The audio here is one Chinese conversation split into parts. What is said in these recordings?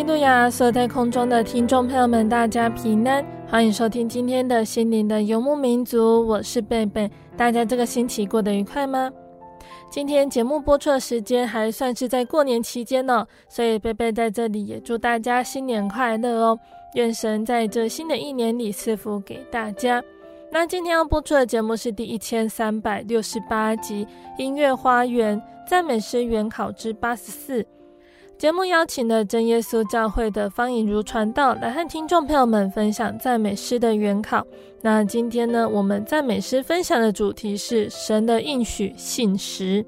利路亚！所有在空中的听众朋友们，大家平安，欢迎收听今天的心灵的游牧民族。我是贝贝，大家这个星期过得愉快吗？今天节目播出的时间还算是在过年期间呢，所以贝贝在这里也祝大家新年快乐哦！愿神在这新的一年里赐福给大家。那今天要播出的节目是第一千三百六十八集《音乐花园赞美诗原考之八十四》。节目邀请了真耶稣教会的方颖如传道来和听众朋友们分享赞美诗的原考。那今天呢，我们赞美诗分享的主题是神的应许信实。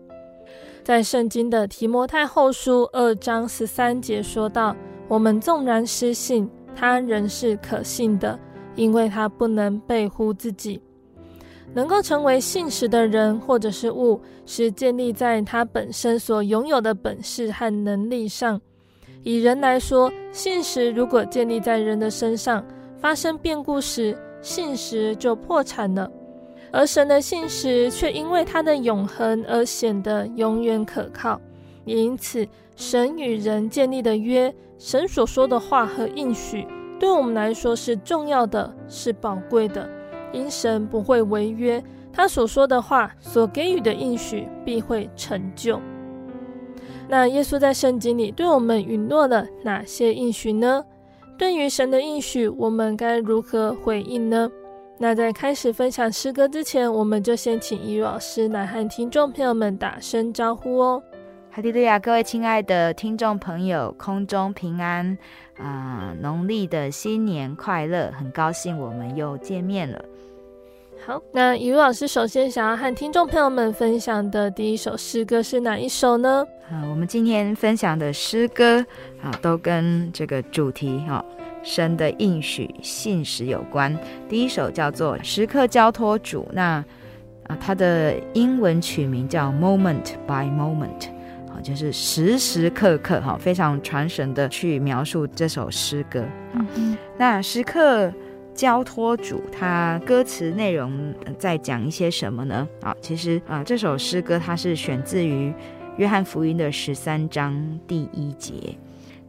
在圣经的提摩太后书二章十三节说道：“我们纵然失信，他仍是可信的，因为他不能背乎自己。”能够成为信实的人或者是物，是建立在他本身所拥有的本事和能力上。以人来说，信实如果建立在人的身上，发生变故时，信实就破产了；而神的信实却因为他的永恒而显得永远可靠。也因此，神与人建立的约，神所说的话和应许，对我们来说是重要的，是宝贵的。因神不会违约，他所说的话，所给予的应许必会成就。那耶稣在圣经里对我们允诺了哪些应许呢？对于神的应许，我们该如何回应呢？那在开始分享诗歌之前，我们就先请怡如老师来和听众朋友们打声招呼哦。哈利路亚，各位亲爱的听众朋友，空中平安啊！农历的新年快乐，很高兴我们又见面了。好，那雨露老师首先想要和听众朋友们分享的第一首诗歌是哪一首呢？啊，我们今天分享的诗歌啊，都跟这个主题哈、啊，神的应许信实有关。第一首叫做《时刻交托主》，那啊，它的英文取名叫 Moment by Moment，啊，就是时时刻刻哈、啊，非常传神的去描述这首诗歌。啊、嗯，那时刻。交托主，他歌词内容在讲一些什么呢？啊，其实啊，这首诗歌它是选自于约翰福音的十三章第一节。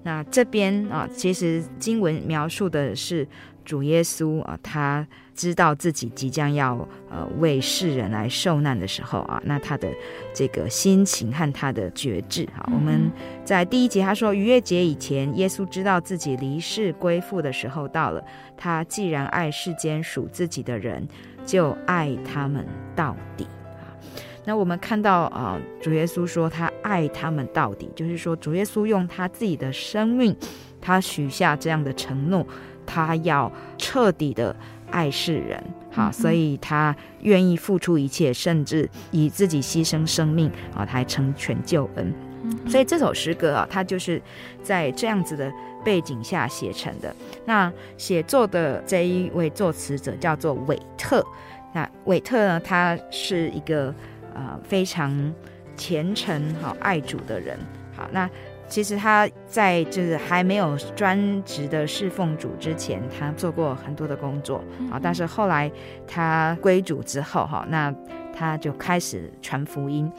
那这边啊，其实经文描述的是主耶稣啊，他知道自己即将要呃为世人来受难的时候啊，那他的这个心情和他的决志啊，我们在第一节他说逾越节以前，耶稣知道自己离世归父的时候到了。他既然爱世间属自己的人，就爱他们到底。那我们看到啊，主耶稣说他爱他们到底，就是说主耶稣用他自己的生命，他许下这样的承诺，他要彻底的爱世人，好，所以他愿意付出一切，甚至以自己牺牲生命啊，他还成全救恩。所以这首诗歌啊，它就是在这样子的背景下写成的。那写作的这一位作词者叫做韦特，那韦特呢，他是一个。呃，非常虔诚、好爱主的人。好，那其实他在就是还没有专职的侍奉主之前，他做过很多的工作啊。但是后来他归主之后，哈，那他就开始传福音。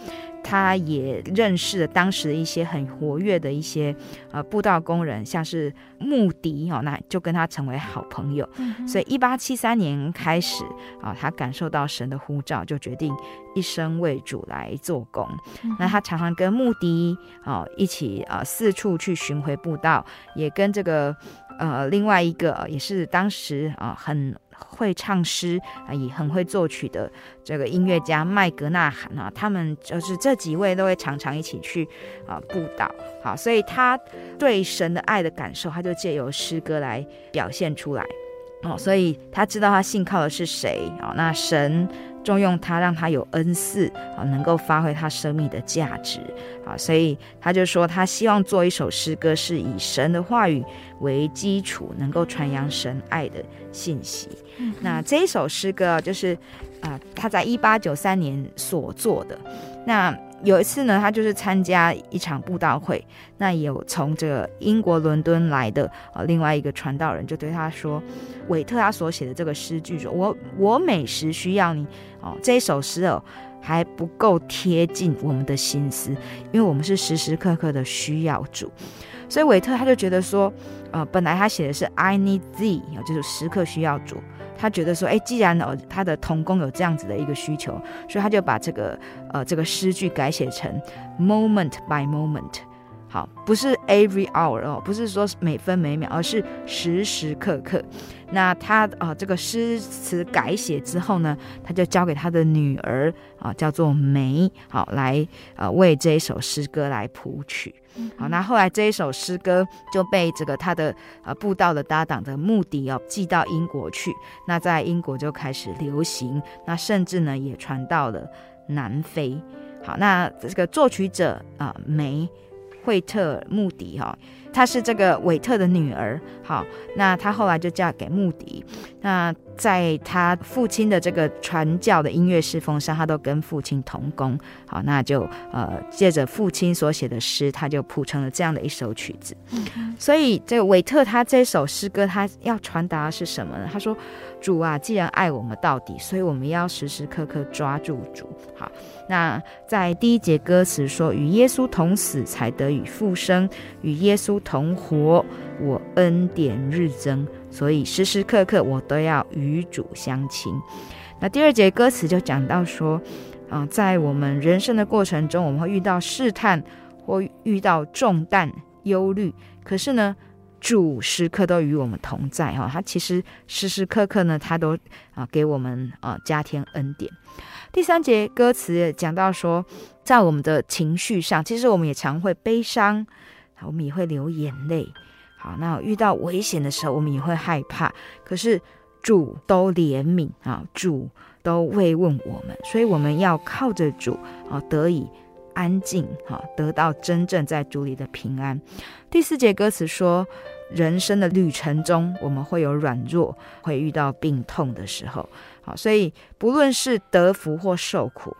他也认识了当时的一些很活跃的一些呃布道工人，像是穆迪哦，那就跟他成为好朋友。嗯、所以一八七三年开始啊，他感受到神的呼召，就决定一生为主来做工。嗯、那他常常跟穆迪啊一起啊四处去巡回布道，也跟这个呃另外一个也是当时啊很。会唱诗啊，也很会作曲的这个音乐家麦格纳罕啊，他们就是这几位都会常常一起去啊布道，好，所以他对神的爱的感受，他就借由诗歌来表现出来，哦，所以他知道他信靠的是谁啊，那神。重用他，让他有恩赐啊，能够发挥他生命的价值啊，所以他就说，他希望做一首诗歌，是以神的话语为基础，能够传扬神爱的信息。嗯、那这一首诗歌就是啊，他在一八九三年所做的。那有一次呢，他就是参加一场布道会，那有从这个英国伦敦来的啊，另外一个传道人就对他说，韦特他所写的这个诗句说，我我每时需要你哦，这一首诗哦还不够贴近我们的心思，因为我们是时时刻刻的需要主，所以韦特他就觉得说，呃，本来他写的是 I need thee，就是时刻需要主。他觉得说，哎，既然哦，他的童工有这样子的一个需求，所以他就把这个呃这个诗句改写成 moment by moment，好，不是 every hour 哦，不是说每分每秒，而是时时刻刻。那他啊、呃，这个诗词改写之后呢，他就交给他的女儿啊、呃，叫做梅，好来呃为这一首诗歌来谱曲。好，那后来这一首诗歌就被这个他的呃布道的搭档的穆迪哦寄到英国去，那在英国就开始流行，那甚至呢也传到了南非。好，那这个作曲者啊、呃、梅惠特穆迪哈。她是这个韦特的女儿，好，那她后来就嫁给穆迪。那在他父亲的这个传教的音乐侍奉上，他都跟父亲同工，好，那就呃借着父亲所写的诗，他就谱成了这样的一首曲子。嗯、所以这个韦特他这首诗歌，他要传达的是什么呢？他说。主啊，既然爱我们到底，所以我们要时时刻刻抓住主。好，那在第一节歌词说：“与耶稣同死，才得以复生；与耶稣同活，我恩典日增。所以时时刻刻我都要与主相亲。”那第二节歌词就讲到说：“啊、在我们人生的过程中，我们会遇到试探，或遇到重担、忧虑。可是呢？”主时刻都与我们同在哈，他其实时时刻刻呢，他都啊给我们啊加添恩典。第三节歌词讲到说，在我们的情绪上，其实我们也常会悲伤，我们也会流眼泪。好，那遇到危险的时候，我们也会害怕。可是主都怜悯啊，主都慰问我们，所以我们要靠着主啊得以安静哈，得到真正在主里的平安。第四节歌词说。人生的旅程中，我们会有软弱，会遇到病痛的时候。好，所以不论是得福或受苦，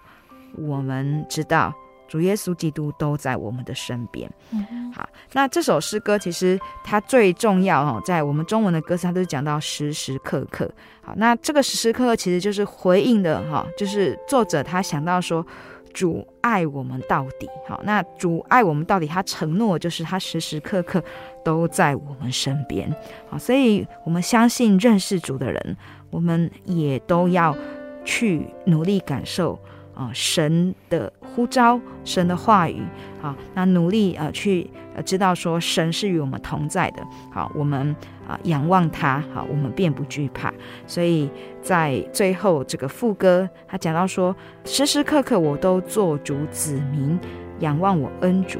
我们知道主耶稣基督都在我们的身边。嗯、好，那这首诗歌其实它最重要哦，在我们中文的歌词，它都是讲到时时刻刻。好，那这个时时刻刻其实就是回应的哈，就是作者他想到说。主爱我们到底，好，那主爱我们到底，他承诺就是他时时刻刻都在我们身边，好，所以我们相信认识主的人，我们也都要去努力感受啊神的呼召，神的话语，好，那努力啊去知道说神是与我们同在的，好，我们。啊，仰望他，好，我们便不惧怕。所以在最后这个副歌，他讲到说，时时刻刻我都做主子民，仰望我恩主，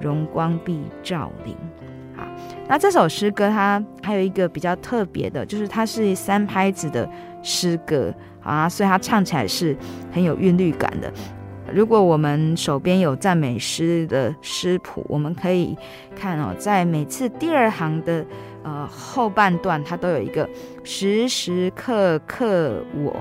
荣光必照临。好，那这首诗歌它还有一个比较特别的，就是它是三拍子的诗歌啊，所以它唱起来是很有韵律感的。如果我们手边有赞美诗的诗谱，我们可以看哦，在每次第二行的。呃，后半段它都有一个时时刻刻我，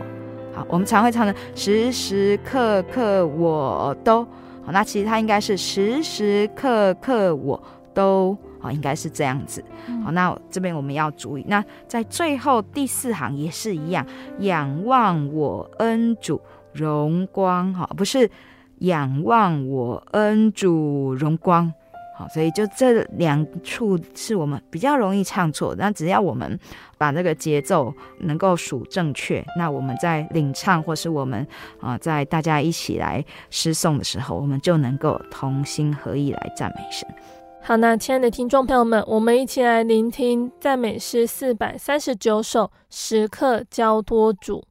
好，我们常会唱的时时刻刻我都好，那其实它应该是时时刻刻我都，好，应该是这样子。好，那这边我们要注意，那在最后第四行也是一样，仰望我恩主荣光，哈，不是仰望我恩主荣光。好所以就这两处是我们比较容易唱错，那只要我们把这个节奏能够数正确，那我们在领唱或是我们啊在大家一起来诗诵的时候，我们就能够同心合意来赞美神。好，那亲爱的听众朋友们，我们一起来聆听赞美诗四百三十九首，时刻交托主。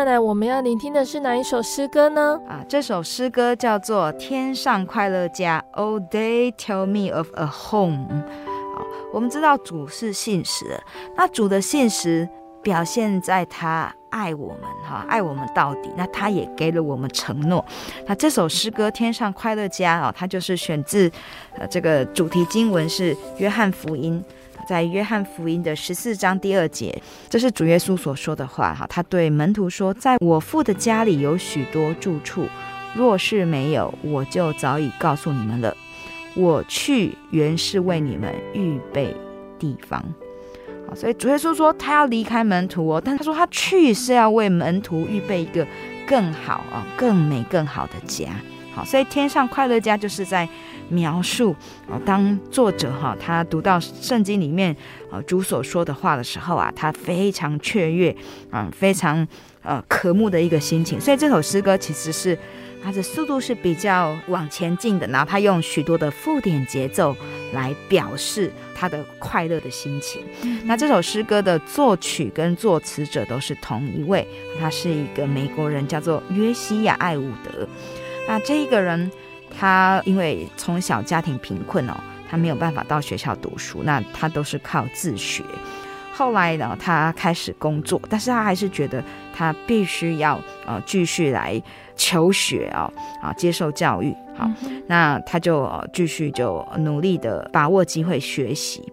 那再来，我们要聆听的是哪一首诗歌呢？啊，这首诗歌叫做《天上快乐家》，Oh, they tell me of a home。好，我们知道主是信实，那主的信实表现在他爱我们，哈，爱我们到底。那他也给了我们承诺。那这首诗歌《天上快乐家》啊，它就是选自呃这个主题经文是约翰福音。在约翰福音的十四章第二节，这是主耶稣所说的话。哈，他对门徒说：“在我父的家里有许多住处，若是没有，我就早已告诉你们了。我去原是为你们预备地方。”好，所以主耶稣说他要离开门徒哦，但他说他去是要为门徒预备一个更好啊、更美、更好的家。好，所以天上快乐家就是在。描述啊，当作者哈他读到圣经里面啊主所说的话的时候啊，他非常雀跃啊，非常呃渴慕的一个心情。所以这首诗歌其实是它的速度是比较往前进的，然后他用许多的附点节奏来表示他的快乐的心情。那这首诗歌的作曲跟作词者都是同一位，他是一个美国人，叫做约西亚·艾伍德。那这一个人。他因为从小家庭贫困哦，他没有办法到学校读书，那他都是靠自学。后来呢，他开始工作，但是他还是觉得他必须要呃继续来求学哦，啊接受教育。好，那他就继续就努力的把握机会学习。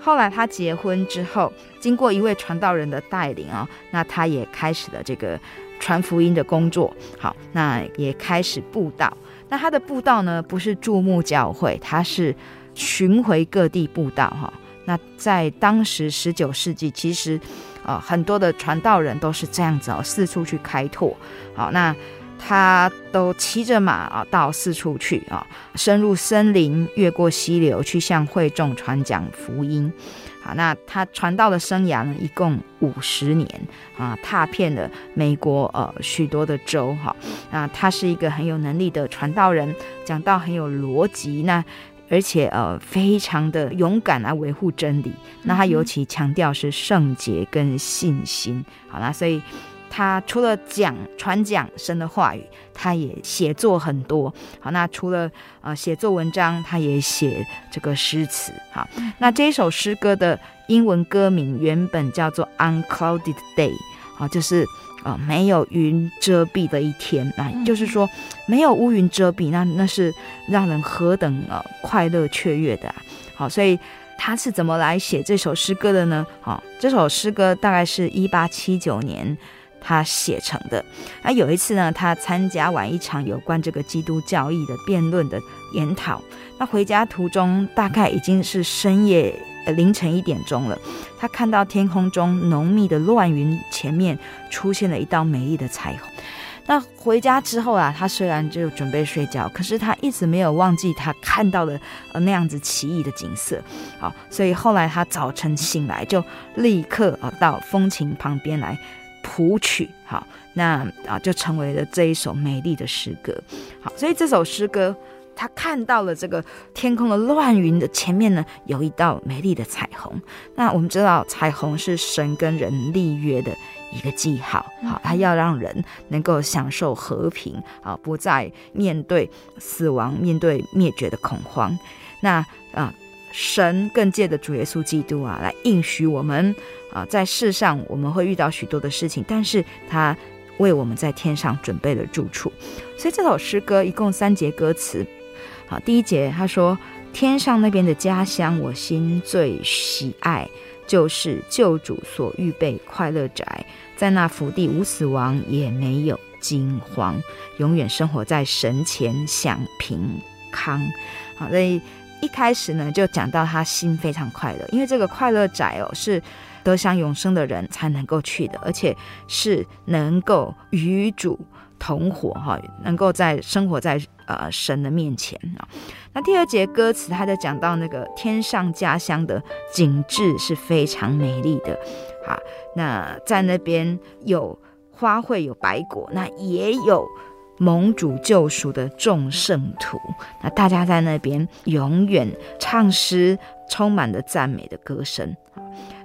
后来他结婚之后，经过一位传道人的带领啊，那他也开始了这个传福音的工作。好，那也开始布道。那他的布道呢，不是注目教会，他是巡回各地布道哈。那在当时十九世纪，其实啊、呃、很多的传道人都是这样子哦，四处去开拓。好，那他都骑着马啊到四处去啊，深入森林，越过溪流，去向会众传讲福音。好，那他传道的生涯呢，一共五十年啊，踏遍了美国呃许多的州哈。那他是一个很有能力的传道人，讲道很有逻辑，那而且呃非常的勇敢来维护真理。那他尤其强调是圣洁跟信心。好，啦所以。他除了讲传讲神的话语，他也写作很多。好，那除了呃写作文章，他也写这个诗词。好，那这一首诗歌的英文歌名原本叫做 Unclouded Day，好，就是呃没有云遮蔽的一天。啊就是说没有乌云遮蔽，那那是让人何等呃快乐雀跃的啊。好，所以他是怎么来写这首诗歌的呢？好，这首诗歌大概是一八七九年。他写成的。那有一次呢，他参加完一场有关这个基督教义的辩论的研讨，那回家途中大概已经是深夜，凌晨一点钟了。他看到天空中浓密的乱云前面出现了一道美丽的彩虹。那回家之后啊，他虽然就准备睡觉，可是他一直没有忘记他看到的呃那样子奇异的景色。好，所以后来他早晨醒来就立刻啊到风琴旁边来。谱曲好，那啊就成为了这一首美丽的诗歌。好，所以这首诗歌，他看到了这个天空的乱云的前面呢，有一道美丽的彩虹。那我们知道，彩虹是神跟人立约的一个记号。好，他要让人能够享受和平，啊，不再面对死亡、面对灭绝的恐慌。那啊。神更借着主耶稣基督啊，来应许我们啊，在世上我们会遇到许多的事情，但是他为我们在天上准备了住处。所以这首诗歌一共三节歌词。好，第一节他说：“天上那边的家乡，我心最喜爱，就是救主所预备快乐宅，在那福地无死亡，也没有惊慌，永远生活在神前享平康。”好，所以。一开始呢，就讲到他心非常快乐，因为这个快乐宅哦，是得享永生的人才能够去的，而且是能够与主同活哈，能够在生活在呃神的面前啊。那第二节歌词，他就讲到那个天上家乡的景致是非常美丽的，哈，那在那边有花卉，有白果，那也有。蒙主救赎的众圣徒，那大家在那边永远唱诗，充满了赞美的歌声。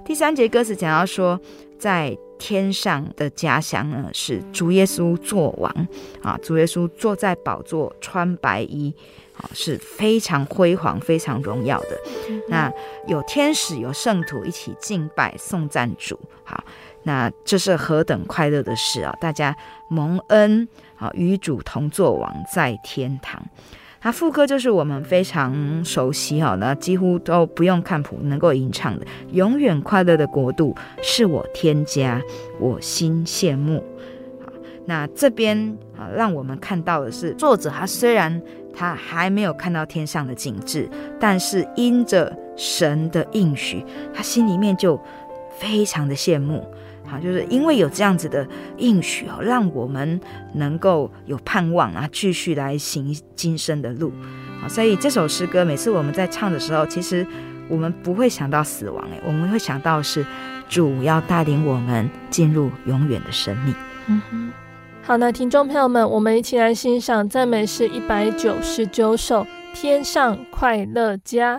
第三节歌词讲到说，在天上的家乡呢，是主耶稣作王啊，主耶稣坐在宝座，穿白衣啊，是非常辉煌、非常荣耀的。那有天使、有圣徒一起敬拜、颂赞主，好，那这是何等快乐的事啊！大家蒙恩啊，与主同作王，在天堂。那副歌就是我们非常熟悉哈，那几乎都不用看谱能够吟唱的。永远快乐的国度是我天家，我心羡慕。好，那这边啊，让我们看到的是作者他虽然他还没有看到天上的景致，但是因着神的应许，他心里面就非常的羡慕。好，就是因为有这样子的应许哦，让我们能够有盼望啊，继续来行今生的路。好，所以这首诗歌每次我们在唱的时候，其实我们不会想到死亡，诶，我们会想到是主要带领我们进入永远的生命。嗯哼，好，那听众朋友们，我们一起来欣赏赞美诗一百九十九首《天上快乐家》。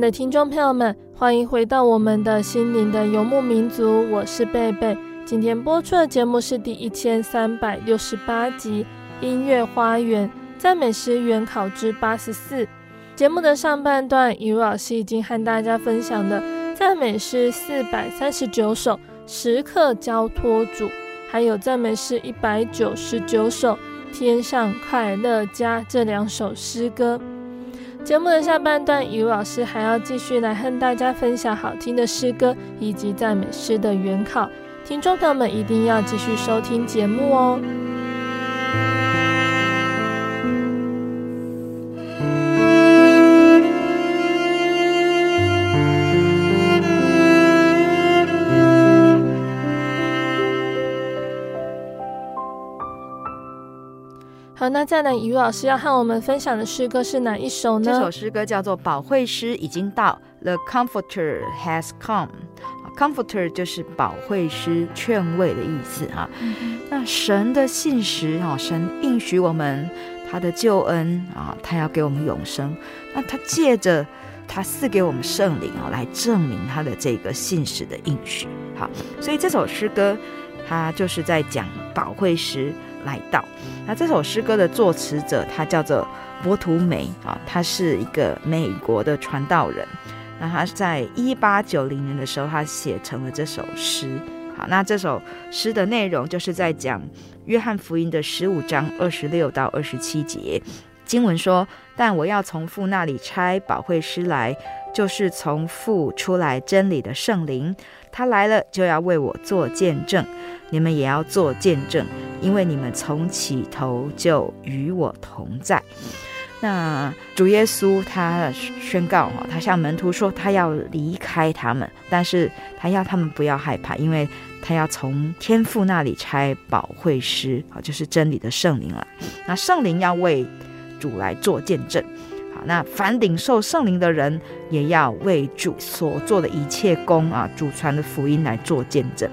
的听众朋友们，欢迎回到我们的心灵的游牧民族，我是贝贝。今天播出的节目是第一千三百六十八集《音乐花园赞美诗原考之八十四》。节目的上半段，雨露老师已经和大家分享的赞美诗四百三十九首《时刻交托主》，还有赞美诗一百九十九首《天上快乐家》这两首诗歌。节目的下半段，雨老师还要继续来和大家分享好听的诗歌以及赞美诗的原考，听众朋友们一定要继续收听节目哦。那再来，于老师要和我们分享的诗歌是哪一首呢？这首诗歌叫做《保惠师已经到》，The Comforter has come。Comforter 就是保惠师、劝慰的意思哈。那神的信实啊，神应许我们他的救恩啊，他要给我们永生。那他借着他赐给我们圣灵啊，来证明他的这个信实的应许。好，所以这首诗歌他就是在讲保惠师来到。那这首诗歌的作词者他叫做伯图梅啊，他是一个美国的传道人。那他在一八九零年的时候，他写成了这首诗。好，那这首诗的内容就是在讲约翰福音的十五章二十六到二十七节经文说：“但我要从父那里差保惠师来，就是从父出来真理的圣灵。他来了，就要为我做见证。你们也要做见证，因为你们从起头就与我同在。”那主耶稣他宣告哈，他向门徒说，他要离开他们，但是他要他们不要害怕，因为他要从天父那里差保惠师，啊，就是真理的圣灵了。那圣灵要为主来做见证，那凡领受圣灵的人也要为主所做的一切工啊，主传的福音来做见证。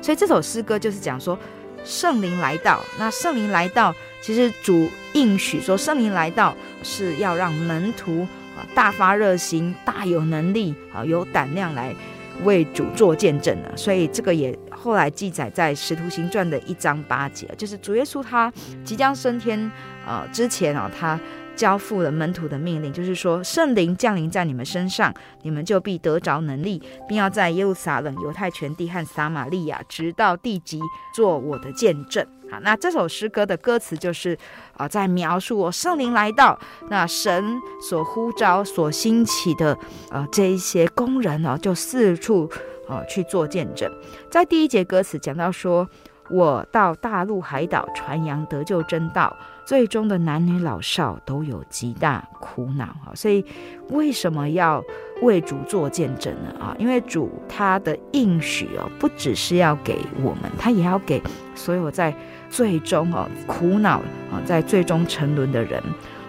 所以这首诗歌就是讲说。圣灵来到，那圣灵来到，其实主应许说，圣灵来到是要让门徒啊大发热心、大有能力啊有胆量来为主做见证的。所以这个也后来记载在《使徒行传》的一章八节，就是主耶稣他即将升天啊之前啊他。交付了门徒的命令，就是说圣灵降临在你们身上，你们就必得着能力，并要在耶路撒冷、犹太全地和撒玛利亚，直到地极，做我的见证。好，那这首诗歌的歌词就是啊、在描述我圣灵来到，那神所呼召、所兴起的呃这一些工人呢、就四处啊、去做见证。在第一节歌词讲到说，我到大陆海岛传扬得救真道。最终的男女老少都有极大苦恼啊，所以为什么要为主做见证呢？啊，因为主他的应许哦，不只是要给我们，他也要给所有在最终哦苦恼啊，在最终沉沦的人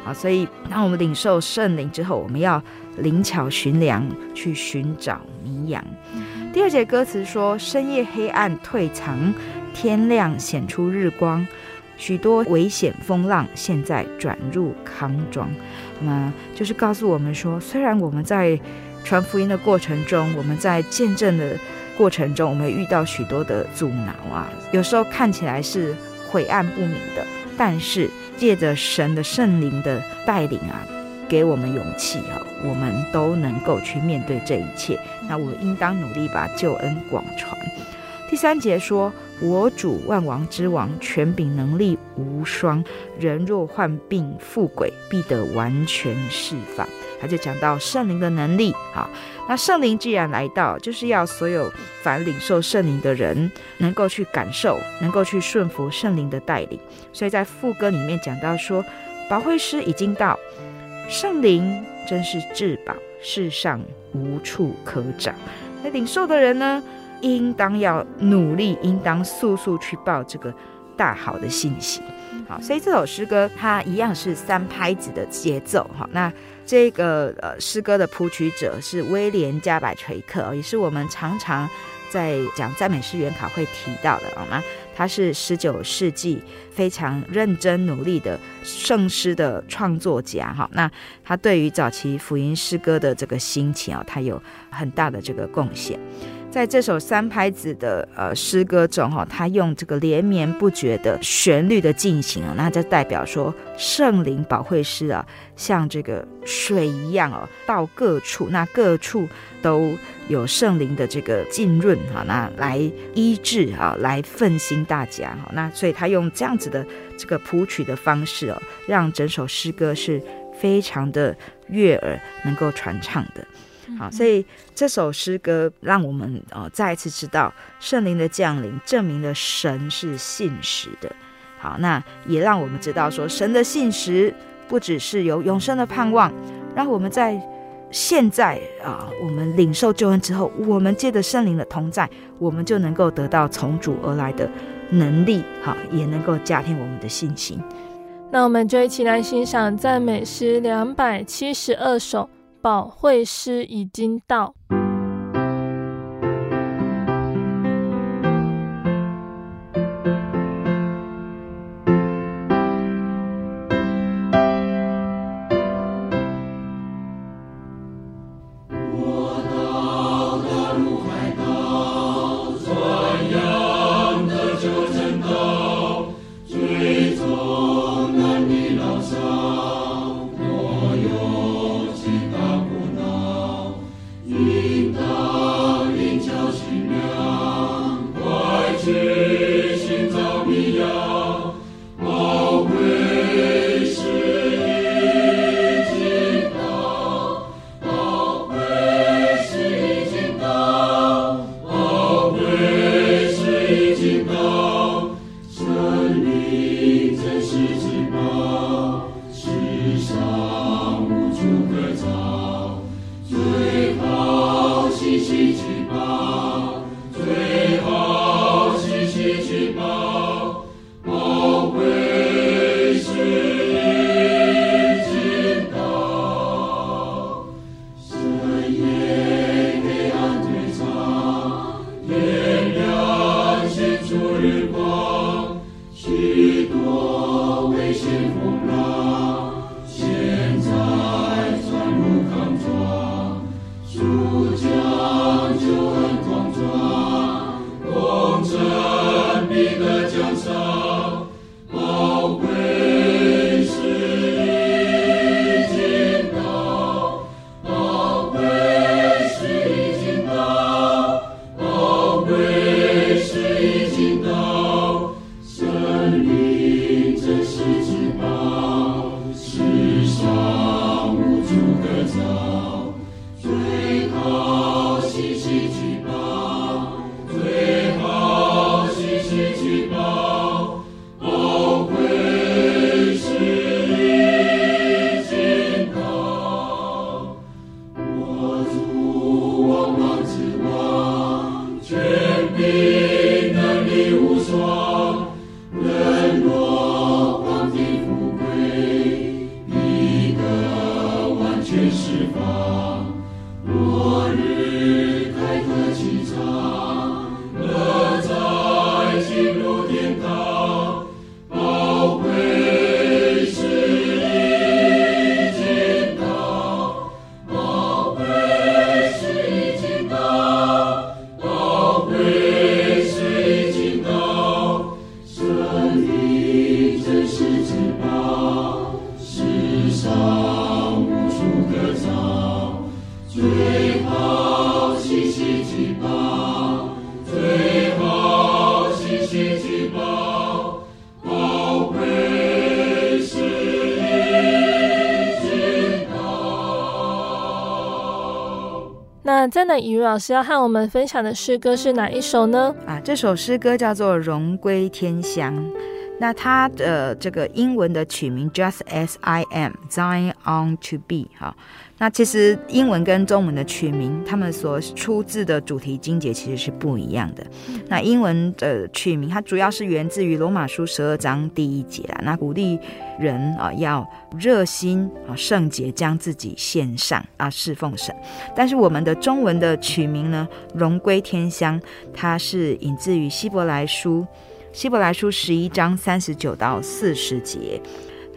啊。所以当我们领受圣灵之后，我们要灵巧寻良去寻找迷羊。第二节歌词说：深夜黑暗退藏，天亮显出日光。许多危险风浪现在转入康庄，那就是告诉我们说，虽然我们在传福音的过程中，我们在见证的过程中，我们遇到许多的阻挠啊，有时候看起来是晦暗不明的，但是借着神的圣灵的带领啊，给我们勇气啊，我们都能够去面对这一切。那我应当努力把救恩广传。第三节说。我主万王之王，权柄能力无双。人若患病富贵，必得完全释放。他就讲到圣灵的能力。好，那圣灵既然来到，就是要所有凡领受圣灵的人，能够去感受，能够去顺服圣灵的带领。所以在副歌里面讲到说，保惠师已经到，圣灵真是至宝，世上无处可找。那领受的人呢？应当要努力，应当速速去报这个大好的信息。好，所以这首诗歌它一样是三拍子的节奏。哈，那这个呃诗歌的谱曲者是威廉加百垂克，也是我们常常在讲赞美诗原考会提到的。好吗？他是十九世纪非常认真努力的圣诗的创作家。哈，那他对于早期福音诗歌的这个兴起啊，他有很大的这个贡献。在这首三拍子的呃诗歌中，哈，他用这个连绵不绝的旋律的进行啊，那就代表说圣灵保惠师啊，像这个水一样哦，到各处，那各处都有圣灵的这个浸润哈，那来医治啊，来奋兴大家哈，那所以他用这样子的这个谱曲的方式哦，让整首诗歌是非常的悦耳，能够传唱的。好，所以这首诗歌让我们呃再一次知道圣灵的降临，证明了神是信实的。好，那也让我们知道说神的信实不只是有永生的盼望，让我们在现在啊、呃，我们领受救恩之后，我们借着圣灵的同在，我们就能够得到从主而来的能力，好，也能够加添我们的信心。那我们就一起来欣赏赞美诗两百七十二首。保会师已经到。在那雨老师要和我们分享的诗歌是哪一首呢？啊，这首诗歌叫做《荣归天乡》。那它的这个英文的取名 Just as I am, Zion ought to be 哈。那其实英文跟中文的取名，他们所出自的主题经节其实是不一样的。那英文的取名，它主要是源自于罗马书十二章第一节啦。那鼓励人啊要热心啊圣洁，将自己献上啊侍奉神。但是我们的中文的取名呢，荣归天乡，它是引自于希伯来书。希伯来书十一章三十九到四十节，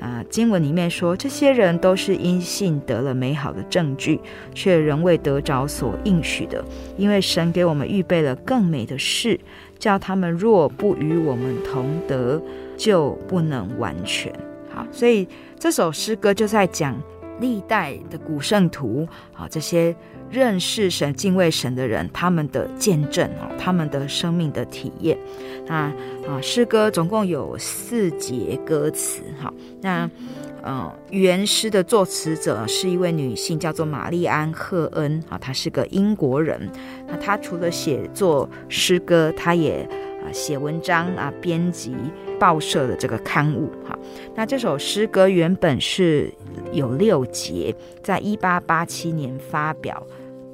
啊，经文里面说，这些人都是因信得了美好的证据，却仍未得着所应许的，因为神给我们预备了更美的事，叫他们若不与我们同得，就不能完全。好，所以这首诗歌就在讲历代的古圣徒，啊，这些。认识神、敬畏神的人，他们的见证哦，他们的生命的体验。那啊，诗歌总共有四节歌词。哈，那嗯，原诗的作词者是一位女性，叫做玛丽安·赫恩啊，她是个英国人。那她除了写作诗歌，她也啊写文章啊，编辑报社的这个刊物。哈，那这首诗歌原本是有六节，在一八八七年发表。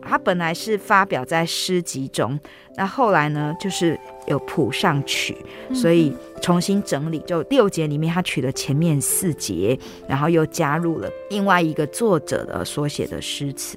他本来是发表在诗集中，那后来呢，就是有谱上曲，所以重新整理，就六节里面他取了前面四节，然后又加入了另外一个作者的所写的诗词。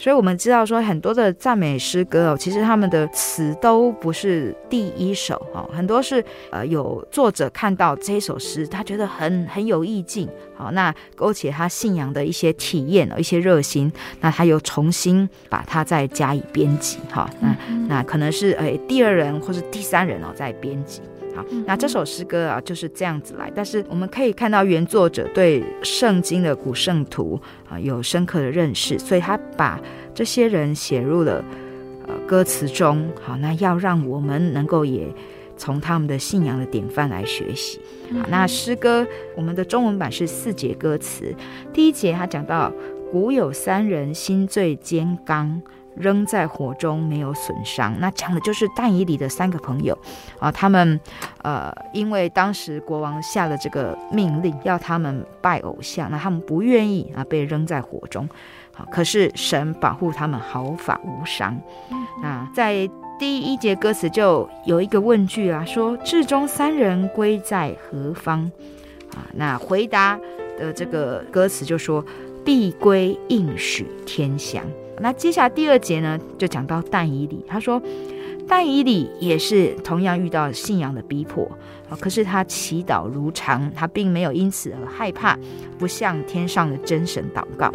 所以，我们知道说很多的赞美诗歌哦，其实他们的词都不是第一首哦，很多是呃有作者看到这首诗，他觉得很很有意境，好，那勾起他信仰的一些体验，一些热心，那他又重新把它再加以编辑，哈，那那可能是诶第二人或是第三人哦在编辑。好，那这首诗歌啊就是这样子来，但是我们可以看到原作者对圣经的古圣徒啊有深刻的认识，所以他把这些人写入了呃歌词中。好，那要让我们能够也从他们的信仰的典范来学习。好，那诗歌我们的中文版是四节歌词，第一节他讲到古有三人心最坚刚，扔在火中没有损伤。那讲的就是但以里的三个朋友啊，他们呃，因为当时国王下了这个命令，要他们拜偶像，那他们不愿意啊，被扔在火中。好，可是神保护他们毫发无伤。那，在第一节歌词就有一个问句啊，说至中三人归在何方？啊，那回答的这个歌词就说必归应许天乡。那接下来第二节呢，就讲到但以理，他说但以理也是同样遇到信仰的逼迫啊，可是他祈祷如常，他并没有因此而害怕，不向天上的真神祷告。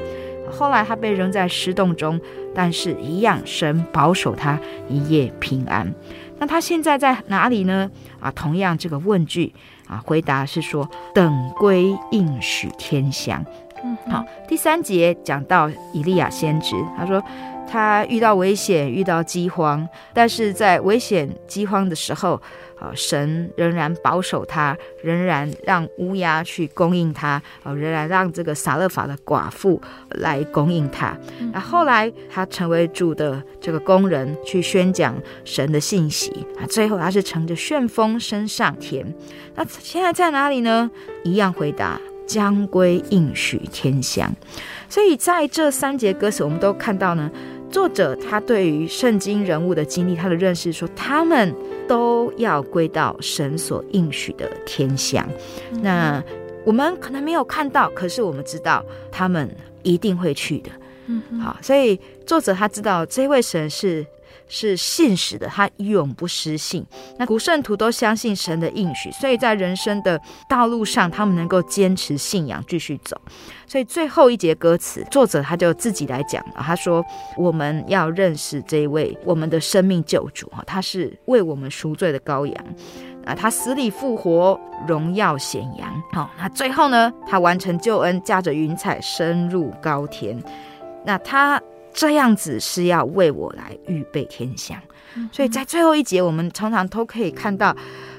后来他被扔在尸洞中，但是一样神保守他一夜平安。那他现在在哪里呢？啊，同样这个问句啊，回答是说等归应许天祥乡。好，第三节讲到以利亚先知，他说他遇到危险，遇到饥荒，但是在危险饥荒的时候，啊，神仍然保守他，仍然让乌鸦去供应他，啊，仍然让这个撒勒法的寡妇来供应他。那后来他成为主的这个工人，去宣讲神的信息啊，最后他是乘着旋风升上天。那现在在哪里呢？一样回答。将归应许天乡，所以在这三节歌词，我们都看到呢，作者他对于圣经人物的经历，他的认识说，他们都要归到神所应许的天乡。嗯。那我们可能没有看到，可是我们知道他们一定会去的。嗯，好，所以作者他知道这位神是。是信实的，他永不失信。那古圣徒都相信神的应许，所以在人生的道路上，他们能够坚持信仰，继续走。所以最后一节歌词，作者他就自己来讲了，他说：“我们要认识这位我们的生命救主啊，他是为我们赎罪的羔羊啊，他死里复活，荣耀显扬。好，那最后呢，他完成救恩，驾着云彩升入高天。那他。”这样子是要为我来预备天象，所以在最后一节，我们常常都可以看到，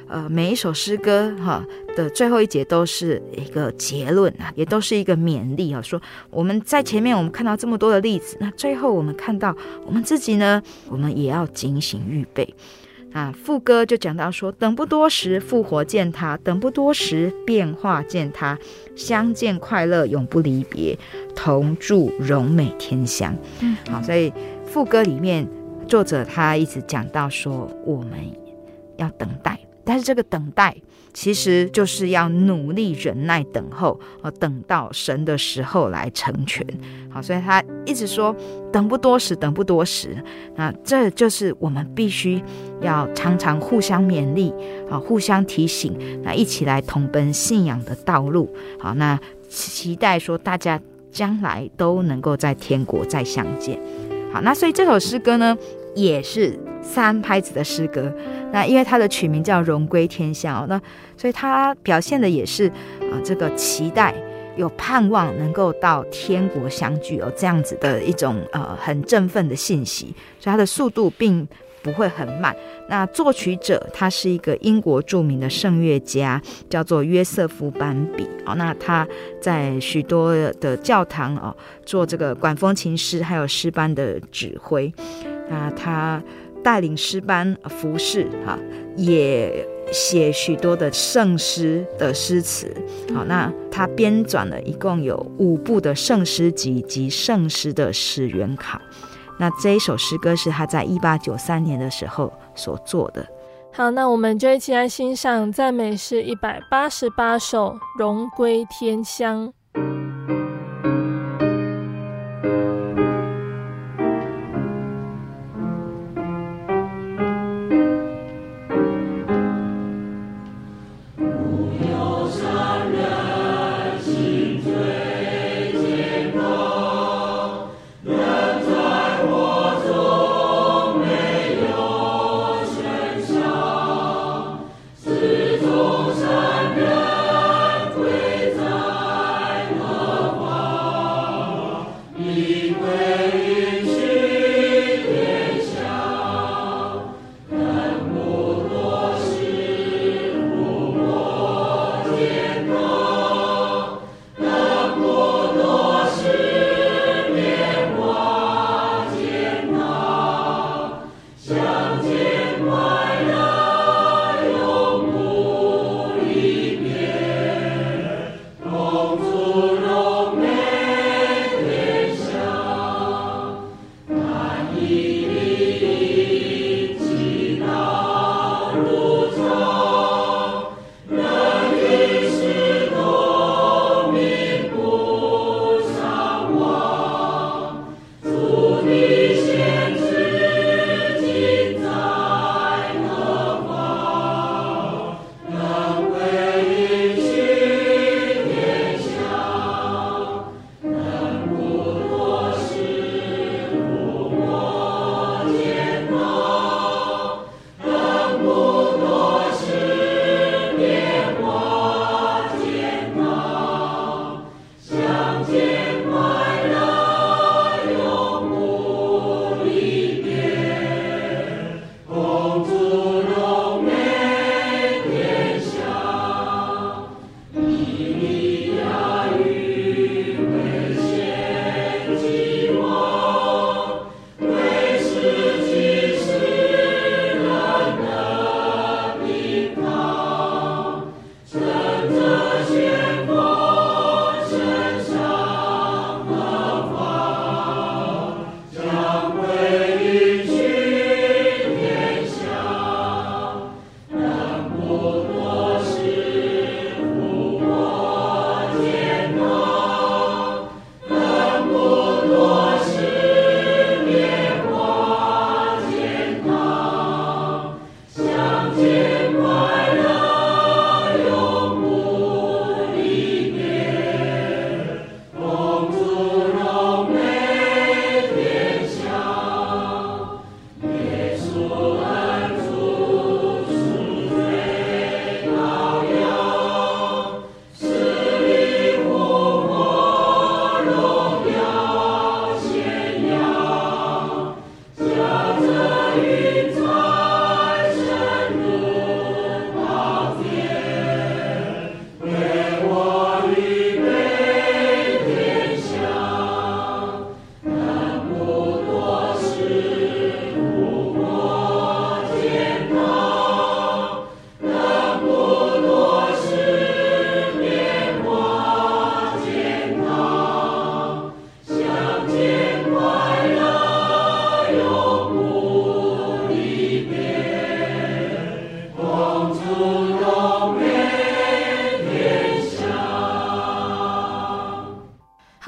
呃，每一首诗歌哈的最后一节都是一个结论啊，也都是一个勉励啊，说我们在前面我们看到这么多的例子，那最后我们看到我们自己呢，我们也要警醒预备。啊，副歌就讲到说，等不多时复活见他，等不多时变化见他，相见快乐永不离别，同住荣美天香。嗯，好，所以副歌里面作者他一直讲到说，我们要等待，但是这个等待。其实就是要努力忍耐等候，呃，等到神的时候来成全。好，所以他一直说等不多时，等不多时。那这就是我们必须要常常互相勉励，啊，互相提醒，那一起来同奔信仰的道路。好，那期待说大家将来都能够在天国再相见。好，那所以这首诗歌呢，也是三拍子的诗歌。那因为它的曲名叫《荣归天下》哦，那所以它表现的也是啊、这个期待有盼望能够到天国相聚哦，这样子的一种呃很振奋的信息，所以它的速度并不会很慢。那作曲者他是一个英国著名的圣乐家，叫做约瑟夫班比哦，那他在许多的教堂哦做这个管风琴师，还有诗班的指挥，那他。带领诗班服侍，哈，也写许多的圣诗的诗词，好，那他编纂了一共有五部的圣诗集及圣诗的始源考，那这一首诗歌是他在一八九三年的时候所做的。好，那我们就一起来欣赏赞美诗一百八十八首《荣归天乡》。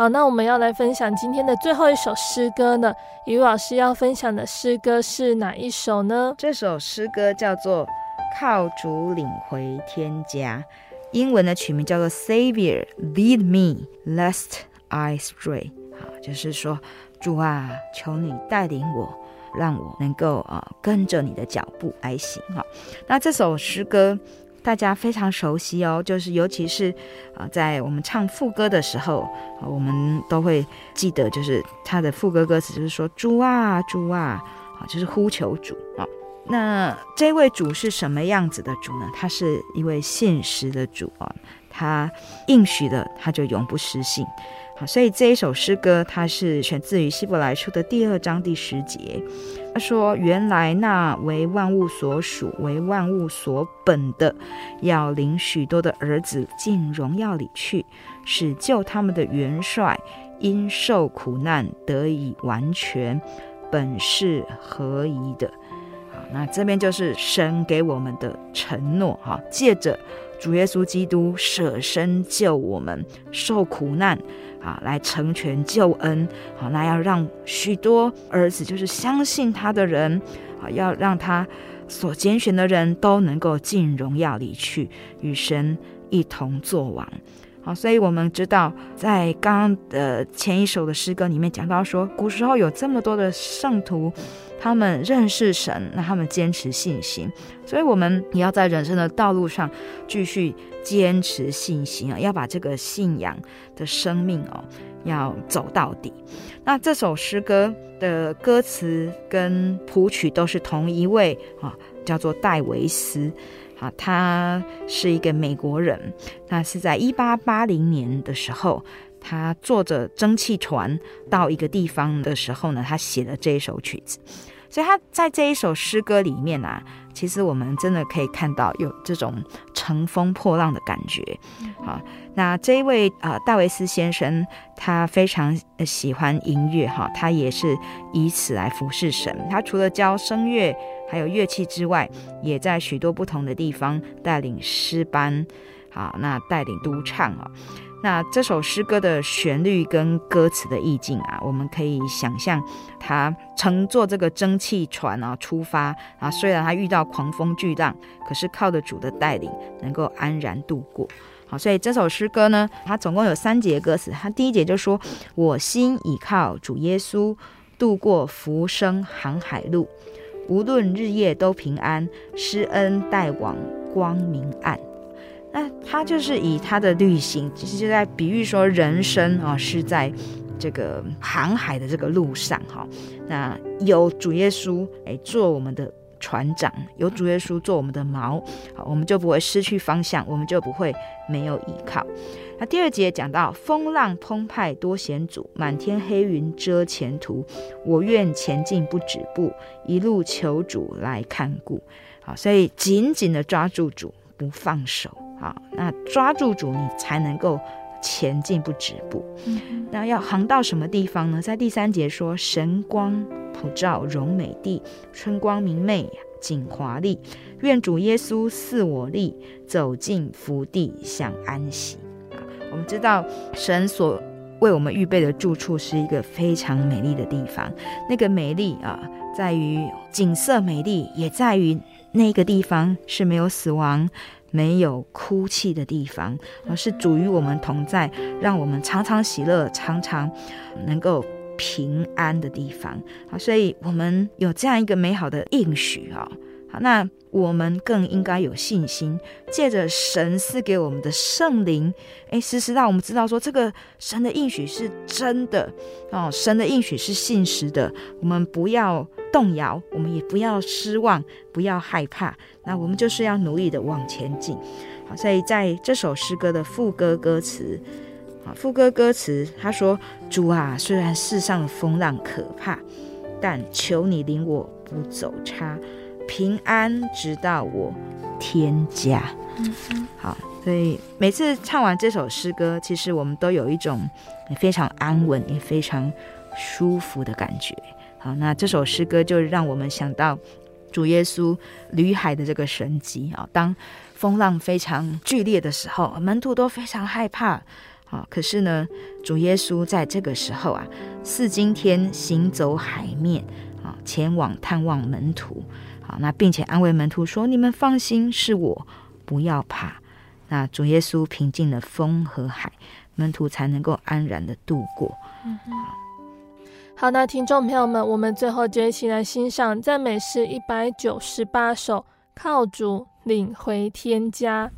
那我们要来分享今天的最后一首诗歌呢。雨露老师要分享的诗歌是哪一首呢？这首诗歌叫做《靠主领回天家》，英文的曲名叫做《Savior Lead Me Lest I Stray》。好，就是说，主啊，求你带领我，让我能够啊跟着你的脚步来行。哈，那这首诗歌。大家非常熟悉哦，就是尤其是啊，在我们唱副歌的时候，我们都会记得，就是他的副歌歌词，就是说“主啊，主啊”，啊，就是呼求主啊。那这位主是什么样子的主呢？他是一位信实的主啊，他应许的，他就永不失信。好，所以这一首诗歌，它是选自于希伯来书的第二章第十节。说：“原来那为万物所属、为万物所本的，要领许多的儿子进荣耀里去，使救他们的元帅因受苦难得以完全，本是合宜的。”好，那这边就是神给我们的承诺哈，借着主耶稣基督舍身救我们，受苦难。啊，来成全救恩，好，那要让许多儿子，就是相信他的人，啊，要让他所拣选的人都能够进荣耀里去，与神一同作王。好，所以我们知道，在刚刚的前一首的诗歌里面讲到说，古时候有这么多的圣徒。他们认识神，那他们坚持信心，所以我们也要在人生的道路上继续坚持信心啊，要把这个信仰的生命哦，要走到底。那这首诗歌的歌词跟谱曲都是同一位啊，叫做戴维斯啊，他是一个美国人，那是在一八八零年的时候。他坐着蒸汽船到一个地方的时候呢，他写了这一首曲子。所以他在这一首诗歌里面啊，其实我们真的可以看到有这种乘风破浪的感觉。好，那这一位啊、呃，戴维斯先生，他非常喜欢音乐哈，他也是以此来服侍神。他除了教声乐还有乐器之外，也在许多不同的地方带领诗班，好，那带领督唱啊。那这首诗歌的旋律跟歌词的意境啊，我们可以想象，他乘坐这个蒸汽船啊出发啊，虽然他遇到狂风巨浪，可是靠着主的带领，能够安然度过。好，所以这首诗歌呢，它总共有三节歌词。它第一节就说：“我心倚靠主耶稣，度过浮生航海路，无论日夜都平安，施恩带往光明岸。”那他就是以他的旅行，其实就在比喻说人生啊，是在这个航海的这个路上哈。那有主耶稣哎做我们的船长，有主耶稣做我们的锚，好，我们就不会失去方向，我们就不会没有依靠。那第二节讲到风浪澎湃多险阻，满天黑云遮前途，我愿前进不止步，一路求主来看顾。好，所以紧紧的抓住主不放手。好，那抓住主，你才能够前进不止步。嗯、那要行到什么地方呢？在第三节说：“神光普照荣美地，春光明媚景华丽。愿主耶稣赐我力，走进福地享安息。”啊，我们知道神所为我们预备的住处是一个非常美丽的地方。那个美丽啊，在于景色美丽，也在于那个地方是没有死亡。没有哭泣的地方，而是主与我们同在，让我们常常喜乐，常常能够平安的地方。好，所以我们有这样一个美好的应许啊。好，那我们更应该有信心，借着神赐给我们的圣灵，哎，时时让我们知道说，这个神的应许是真的哦，神的应许是信实的，我们不要动摇，我们也不要失望，不要害怕，那我们就是要努力的往前进。好，所以在这首诗歌的副歌歌词，啊，副歌歌词他说：“主啊，虽然世上的风浪可怕，但求你领我不走差。”平安直到我天家。好，所以每次唱完这首诗歌，其实我们都有一种非常安稳也非常舒服的感觉。好，那这首诗歌就让我们想到主耶稣旅海的这个神迹啊。当风浪非常剧烈的时候，门徒都非常害怕。啊，可是呢，主耶稣在这个时候啊，四今天行走海面啊，前往探望门徒。好，那并且安慰门徒说：“你们放心，是我，不要怕。”那主耶稣平静了风和海，门徒才能够安然的度过。好，那听众朋友们，我们最后就一起来欣赏赞美诗一百九十八首，靠主领回天家。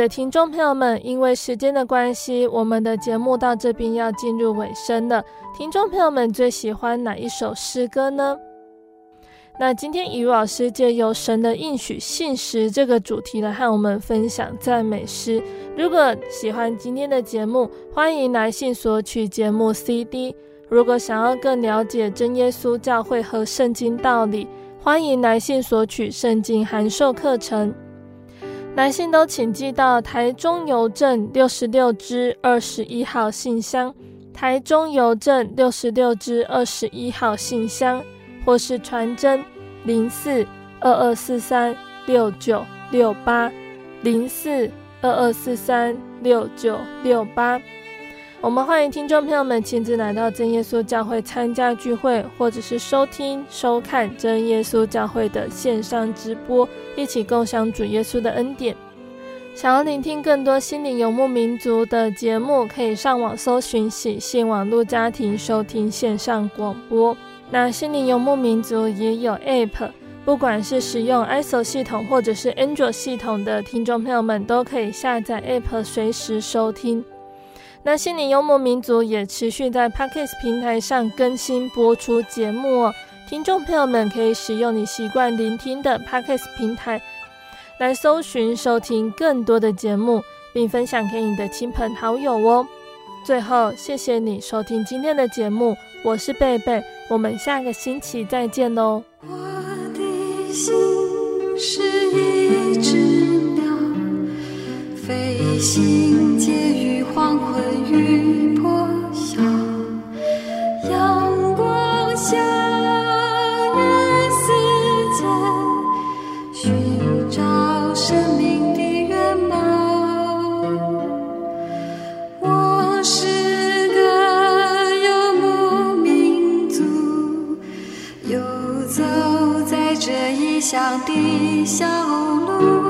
的听众朋友们，因为时间的关系，我们的节目到这边要进入尾声了。听众朋友们最喜欢哪一首诗歌呢？那今天雨老师借由神的应许信实这个主题来和我们分享赞美诗。如果喜欢今天的节目，欢迎来信索取节目 CD。如果想要更了解真耶稣教会和圣经道理，欢迎来信索取圣经函授课程。来信都请寄到台中邮政六十六支二十一号信箱，台中邮政六十六支二十一号信箱，或是传真零四二二四三六九六八零四二二四三六九六八。我们欢迎听众朋友们亲自来到真耶稣教会参加聚会，或者是收听、收看真耶稣教会的线上直播，一起共享主耶稣的恩典。想要聆听更多心灵游牧民族的节目，可以上网搜寻喜信网络家庭收听线上广播。那心灵游牧民族也有 App，不管是使用 iOS 系统或者是 Android 系统的听众朋友们，都可以下载 App 随时收听。那心灵幽默民族也持续在 Podcast 平台上更新播出节目哦，听众朋友们可以使用你习惯聆听的 Podcast 平台来搜寻收听更多的节目，并分享给你的亲朋好友哦。最后，谢谢你收听今天的节目，我是贝贝，我们下个星期再见喽。我的心是一只，心结于黄昏与破晓，阳光下与世间寻找生命的原貌。我是个游牧民族，游走在这异乡的小路，